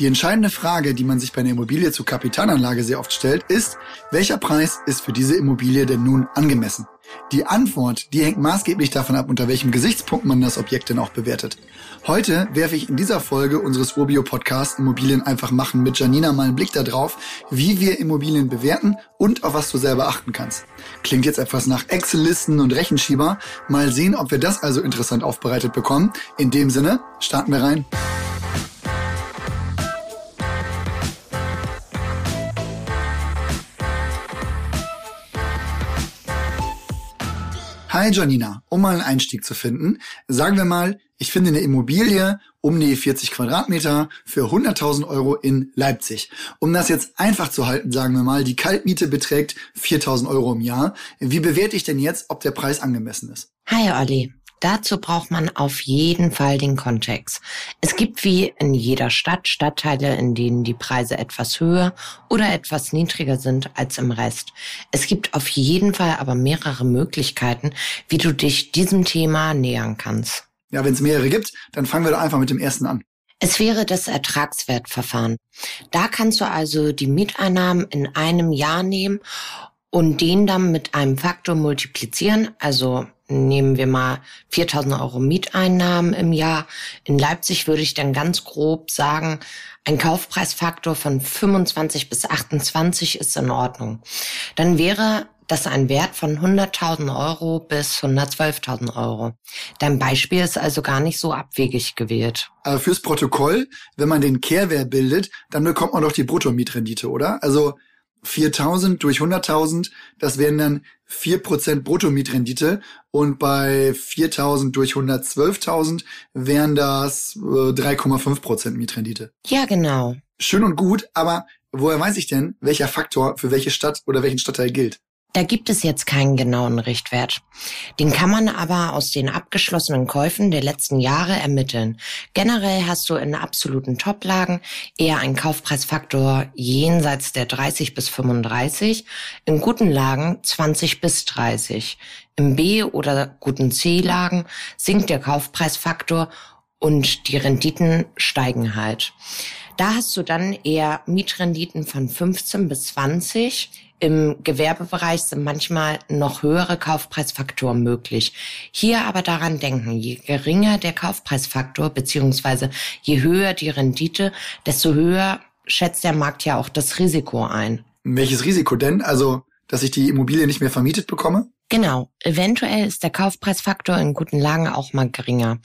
Die entscheidende Frage, die man sich bei einer Immobilie zur Kapitalanlage sehr oft stellt, ist, welcher Preis ist für diese Immobilie denn nun angemessen? Die Antwort, die hängt maßgeblich davon ab, unter welchem Gesichtspunkt man das Objekt denn auch bewertet. Heute werfe ich in dieser Folge unseres Urbio Podcasts Immobilien einfach machen mit Janina mal einen Blick darauf, wie wir Immobilien bewerten und auf was du selber achten kannst. Klingt jetzt etwas nach Excel-Listen und Rechenschieber. Mal sehen, ob wir das also interessant aufbereitet bekommen. In dem Sinne, starten wir rein. Hi Janina, um mal einen Einstieg zu finden, sagen wir mal, ich finde eine Immobilie um die 40 Quadratmeter für 100.000 Euro in Leipzig. Um das jetzt einfach zu halten, sagen wir mal, die Kaltmiete beträgt 4.000 Euro im Jahr. Wie bewerte ich denn jetzt, ob der Preis angemessen ist? Hi Olli. Dazu braucht man auf jeden Fall den Kontext. Es gibt wie in jeder Stadt Stadtteile, in denen die Preise etwas höher oder etwas niedriger sind als im Rest. Es gibt auf jeden Fall aber mehrere Möglichkeiten, wie du dich diesem Thema nähern kannst. Ja, wenn es mehrere gibt, dann fangen wir doch einfach mit dem ersten an. Es wäre das Ertragswertverfahren. Da kannst du also die Mieteinnahmen in einem Jahr nehmen und den dann mit einem Faktor multiplizieren, also nehmen wir mal 4000 Euro Mieteinnahmen im Jahr. In Leipzig würde ich dann ganz grob sagen, ein Kaufpreisfaktor von 25 bis 28 ist in Ordnung. Dann wäre das ein Wert von 100.000 Euro bis 112.000 Euro. Dein Beispiel ist also gar nicht so abwegig gewählt. Aber fürs Protokoll, wenn man den Kehrwert bildet, dann bekommt man doch die Bruttomietrendite, oder? Also 4000 durch 100.000, das wären dann 4% Bruttomietrendite und bei 4000 durch 112.000 wären das äh, 3,5% Mietrendite. Ja, genau. Schön und gut, aber woher weiß ich denn, welcher Faktor für welche Stadt oder welchen Stadtteil gilt? Da gibt es jetzt keinen genauen Richtwert. Den kann man aber aus den abgeschlossenen Käufen der letzten Jahre ermitteln. Generell hast du in absoluten Toplagen eher einen Kaufpreisfaktor jenseits der 30 bis 35, in guten Lagen 20 bis 30. Im B- oder guten C-Lagen sinkt der Kaufpreisfaktor und die Renditen steigen halt. Da hast du dann eher Mietrenditen von 15 bis 20 im Gewerbebereich sind manchmal noch höhere Kaufpreisfaktoren möglich. Hier aber daran denken, je geringer der Kaufpreisfaktor beziehungsweise je höher die Rendite, desto höher schätzt der Markt ja auch das Risiko ein. Welches Risiko denn? Also, dass ich die Immobilie nicht mehr vermietet bekomme? Genau. Eventuell ist der Kaufpreisfaktor in guten Lagen auch mal geringer.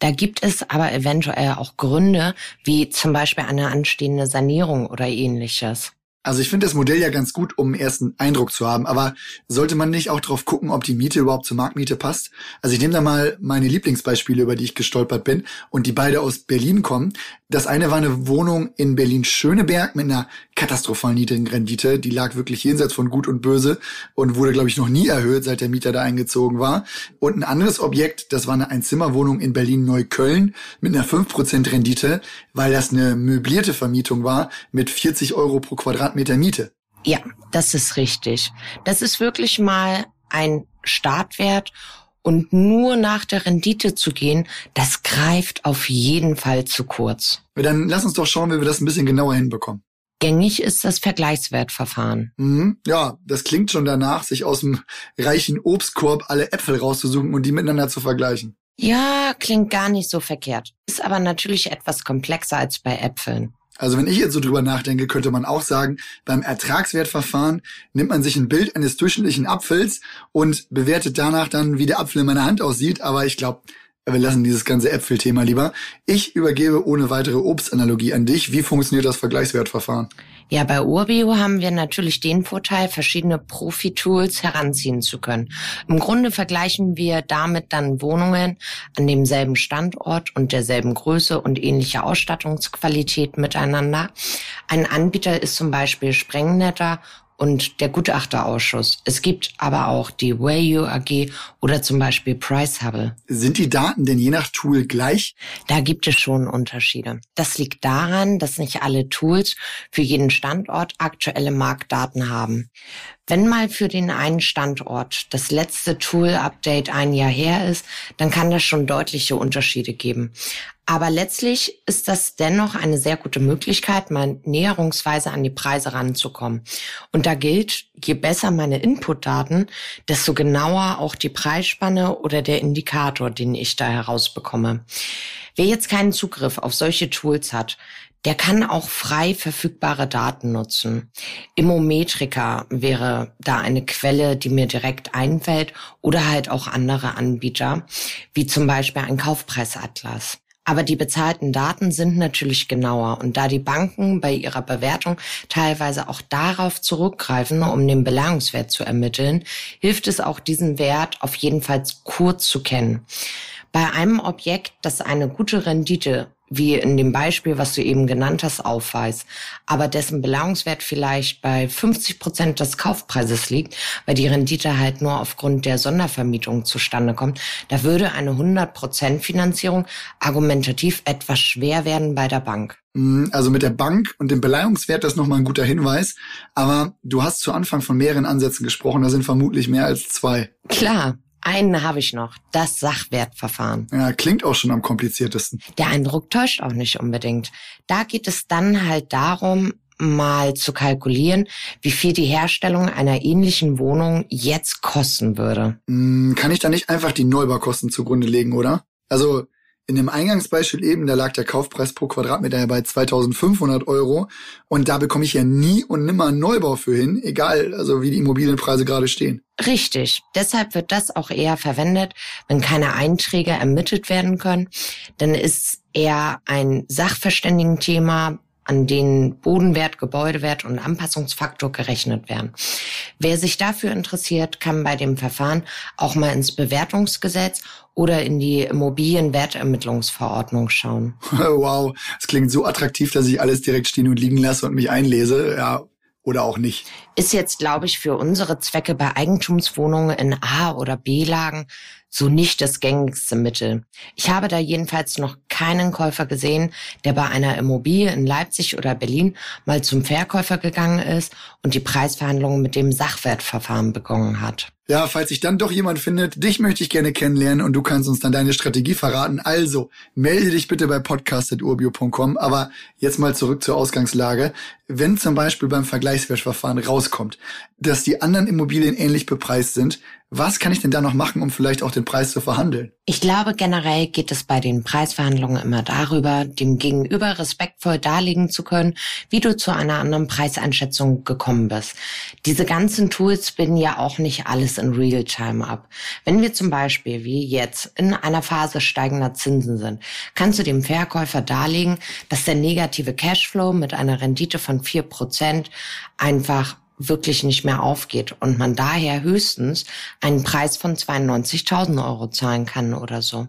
Da gibt es aber eventuell auch Gründe, wie zum Beispiel eine anstehende Sanierung oder ähnliches. Also ich finde das Modell ja ganz gut, um einen ersten Eindruck zu haben. Aber sollte man nicht auch drauf gucken, ob die Miete überhaupt zur Marktmiete passt? Also ich nehme da mal meine Lieblingsbeispiele, über die ich gestolpert bin und die beide aus Berlin kommen. Das eine war eine Wohnung in Berlin-Schöneberg mit einer katastrophal niedrigen Rendite. Die lag wirklich jenseits von Gut und Böse und wurde, glaube ich, noch nie erhöht, seit der Mieter da eingezogen war. Und ein anderes Objekt, das war eine Einzimmerwohnung in Berlin-Neukölln mit einer 5% Rendite, weil das eine möblierte Vermietung war mit 40 Euro pro Quadratmeter Quadratmeter Miete. Ja, das ist richtig. Das ist wirklich mal ein Startwert und nur nach der Rendite zu gehen, das greift auf jeden Fall zu kurz. Dann lass uns doch schauen, wie wir das ein bisschen genauer hinbekommen. Gängig ist das Vergleichswertverfahren. Mhm, ja, das klingt schon danach, sich aus dem reichen Obstkorb alle Äpfel rauszusuchen und die miteinander zu vergleichen. Ja, klingt gar nicht so verkehrt. Ist aber natürlich etwas komplexer als bei Äpfeln. Also wenn ich jetzt so drüber nachdenke, könnte man auch sagen, beim Ertragswertverfahren nimmt man sich ein Bild eines durchschnittlichen Apfels und bewertet danach dann, wie der Apfel in meiner Hand aussieht. Aber ich glaube, wir lassen dieses ganze Äpfelthema lieber. Ich übergebe ohne weitere Obstanalogie an dich. Wie funktioniert das Vergleichswertverfahren? Ja, bei Urbio haben wir natürlich den Vorteil, verschiedene Profi-Tools heranziehen zu können. Im Grunde vergleichen wir damit dann Wohnungen an demselben Standort und derselben Größe und ähnlicher Ausstattungsqualität miteinander. Ein Anbieter ist zum Beispiel Sprengnetter und der Gutachterausschuss. Es gibt aber auch die Wayu AG oder zum Beispiel Price Hubble. Sind die Daten denn je nach Tool gleich? Da gibt es schon Unterschiede. Das liegt daran, dass nicht alle Tools für jeden Standort aktuelle Marktdaten haben. Wenn mal für den einen Standort das letzte Tool-Update ein Jahr her ist, dann kann das schon deutliche Unterschiede geben. Aber letztlich ist das dennoch eine sehr gute Möglichkeit, mal näherungsweise an die Preise ranzukommen. Und da gilt, je besser meine Inputdaten, desto genauer auch die Preisspanne oder der Indikator, den ich da herausbekomme. Wer jetzt keinen Zugriff auf solche Tools hat, der kann auch frei verfügbare Daten nutzen. Immometrika wäre da eine Quelle, die mir direkt einfällt oder halt auch andere Anbieter, wie zum Beispiel ein Kaufpreisatlas. Aber die bezahlten Daten sind natürlich genauer und da die Banken bei ihrer Bewertung teilweise auch darauf zurückgreifen, um den Belangungswert zu ermitteln, hilft es auch diesen Wert auf jeden Fall kurz zu kennen. Bei einem Objekt, das eine gute Rendite wie in dem Beispiel, was du eben genannt hast, aufweist, aber dessen Belangungswert vielleicht bei 50 Prozent des Kaufpreises liegt, weil die Rendite halt nur aufgrund der Sondervermietung zustande kommt, da würde eine 100 Prozent Finanzierung argumentativ etwas schwer werden bei der Bank. Mhm, also mit der Bank und dem Beleihungswert, das ist nochmal ein guter Hinweis. Aber du hast zu Anfang von mehreren Ansätzen gesprochen, da sind vermutlich mehr als zwei. Klar, einen habe ich noch, das Sachwertverfahren. Ja, klingt auch schon am kompliziertesten. Der Eindruck täuscht auch nicht unbedingt. Da geht es dann halt darum, mal zu kalkulieren, wie viel die Herstellung einer ähnlichen Wohnung jetzt kosten würde. Hm, kann ich da nicht einfach die Neubaukosten zugrunde legen, oder? Also in dem Eingangsbeispiel eben, da lag der Kaufpreis pro Quadratmeter ja bei 2500 Euro und da bekomme ich ja nie und nimmer einen Neubau für hin, egal also wie die Immobilienpreise gerade stehen. Richtig. Deshalb wird das auch eher verwendet, wenn keine Einträge ermittelt werden können. Dann ist eher ein Sachverständigenthema, an denen Bodenwert, Gebäudewert und Anpassungsfaktor gerechnet werden. Wer sich dafür interessiert, kann bei dem Verfahren auch mal ins Bewertungsgesetz oder in die Immobilienwertermittlungsverordnung schauen. Wow, es klingt so attraktiv, dass ich alles direkt stehen und liegen lasse und mich einlese. Ja, oder auch nicht. Ist jetzt, glaube ich, für unsere Zwecke bei Eigentumswohnungen in A- oder B-Lagen so nicht das gängigste Mittel. Ich habe da jedenfalls noch keinen Käufer gesehen, der bei einer Immobilie in Leipzig oder Berlin mal zum Verkäufer gegangen ist und die Preisverhandlungen mit dem Sachwertverfahren begonnen hat. Ja, falls sich dann doch jemand findet, dich möchte ich gerne kennenlernen und du kannst uns dann deine Strategie verraten. Also, melde dich bitte bei podcast.urbio.com. Aber jetzt mal zurück zur Ausgangslage. Wenn zum Beispiel beim Vergleichswertverfahren rauskommt, dass die anderen Immobilien ähnlich bepreist sind, was kann ich denn da noch machen, um vielleicht auch den Preis zu verhandeln? Ich glaube, generell geht es bei den Preisverhandlungen immer darüber, dem Gegenüber respektvoll darlegen zu können, wie du zu einer anderen Preiseinschätzung gekommen bist. Diese ganzen Tools bilden ja auch nicht alles in Realtime ab. Wenn wir zum Beispiel, wie jetzt, in einer Phase steigender Zinsen sind, kannst du dem Verkäufer darlegen, dass der negative Cashflow mit einer Rendite von vier Prozent einfach wirklich nicht mehr aufgeht und man daher höchstens einen Preis von 92.000 Euro zahlen kann oder so.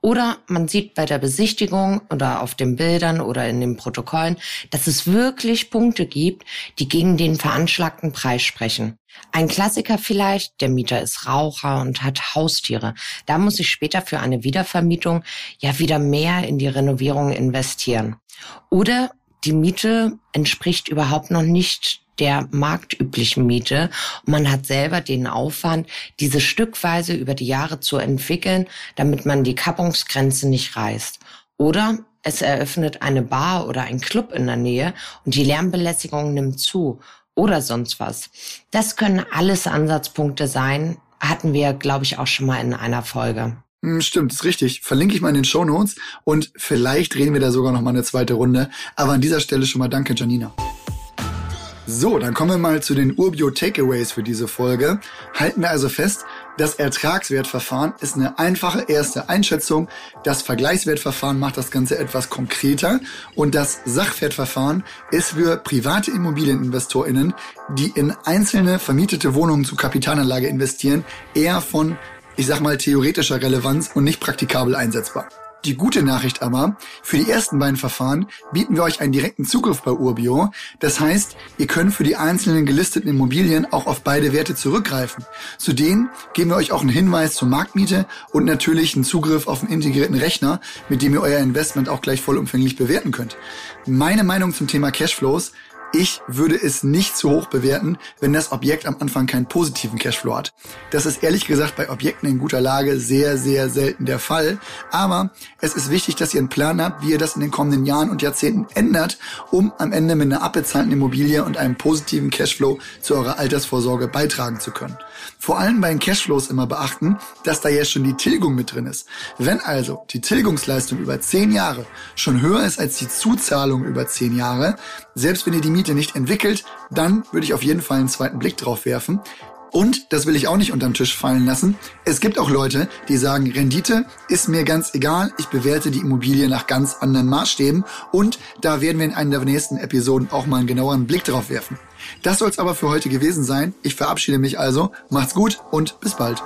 Oder man sieht bei der Besichtigung oder auf den Bildern oder in den Protokollen, dass es wirklich Punkte gibt, die gegen den veranschlagten Preis sprechen. Ein Klassiker vielleicht, der Mieter ist Raucher und hat Haustiere. Da muss ich später für eine Wiedervermietung ja wieder mehr in die Renovierung investieren. Oder die Miete entspricht überhaupt noch nicht der marktüblichen Miete. Und man hat selber den Aufwand, diese stückweise über die Jahre zu entwickeln, damit man die Kappungsgrenze nicht reißt. Oder es eröffnet eine Bar oder ein Club in der Nähe und die Lärmbelästigung nimmt zu oder sonst was. Das können alles Ansatzpunkte sein, hatten wir, glaube ich, auch schon mal in einer Folge. Hm, stimmt, ist richtig. Verlinke ich mal in den Show Notes und vielleicht drehen wir da sogar noch mal eine zweite Runde. Aber an dieser Stelle schon mal danke, Janina. So, dann kommen wir mal zu den Urbio Takeaways für diese Folge. Halten wir also fest, das Ertragswertverfahren ist eine einfache erste Einschätzung. Das Vergleichswertverfahren macht das Ganze etwas konkreter. Und das Sachwertverfahren ist für private ImmobilieninvestorInnen, die in einzelne vermietete Wohnungen zur Kapitalanlage investieren, eher von, ich sag mal, theoretischer Relevanz und nicht praktikabel einsetzbar. Die gute Nachricht aber, für die ersten beiden Verfahren bieten wir euch einen direkten Zugriff bei Urbio. Das heißt, ihr könnt für die einzelnen gelisteten Immobilien auch auf beide Werte zurückgreifen. Zudem geben wir euch auch einen Hinweis zur Marktmiete und natürlich einen Zugriff auf einen integrierten Rechner, mit dem ihr euer Investment auch gleich vollumfänglich bewerten könnt. Meine Meinung zum Thema Cashflows, Ich würde es nicht zu hoch bewerten, wenn das Objekt am Anfang keinen positiven Cashflow hat. Das ist ehrlich gesagt bei Objekten in guter Lage sehr, sehr selten der Fall. Aber es ist wichtig, dass ihr einen Plan habt, wie ihr das in den kommenden Jahren und Jahrzehnten ändert, um am Ende mit einer abbezahlten Immobilie und einem positiven Cashflow zu eurer Altersvorsorge beitragen zu können. Vor allem bei den Cashflows immer beachten, dass da ja schon die Tilgung mit drin ist. Wenn also die Tilgungsleistung über 10 Jahre schon höher ist als die Zuzahlung über 10 Jahre, selbst wenn ihr die Miete nicht entwickelt, dann würde ich auf jeden Fall einen zweiten Blick drauf werfen. Und, das will ich auch nicht unterm Tisch fallen lassen, es gibt auch Leute, die sagen, Rendite ist mir ganz egal, ich bewerte die Immobilie nach ganz anderen Maßstäben und da werden wir in einer der nächsten Episoden auch mal einen genaueren Blick drauf werfen. Das soll es aber für heute gewesen sein. Ich verabschiede mich also, macht's gut und bis bald.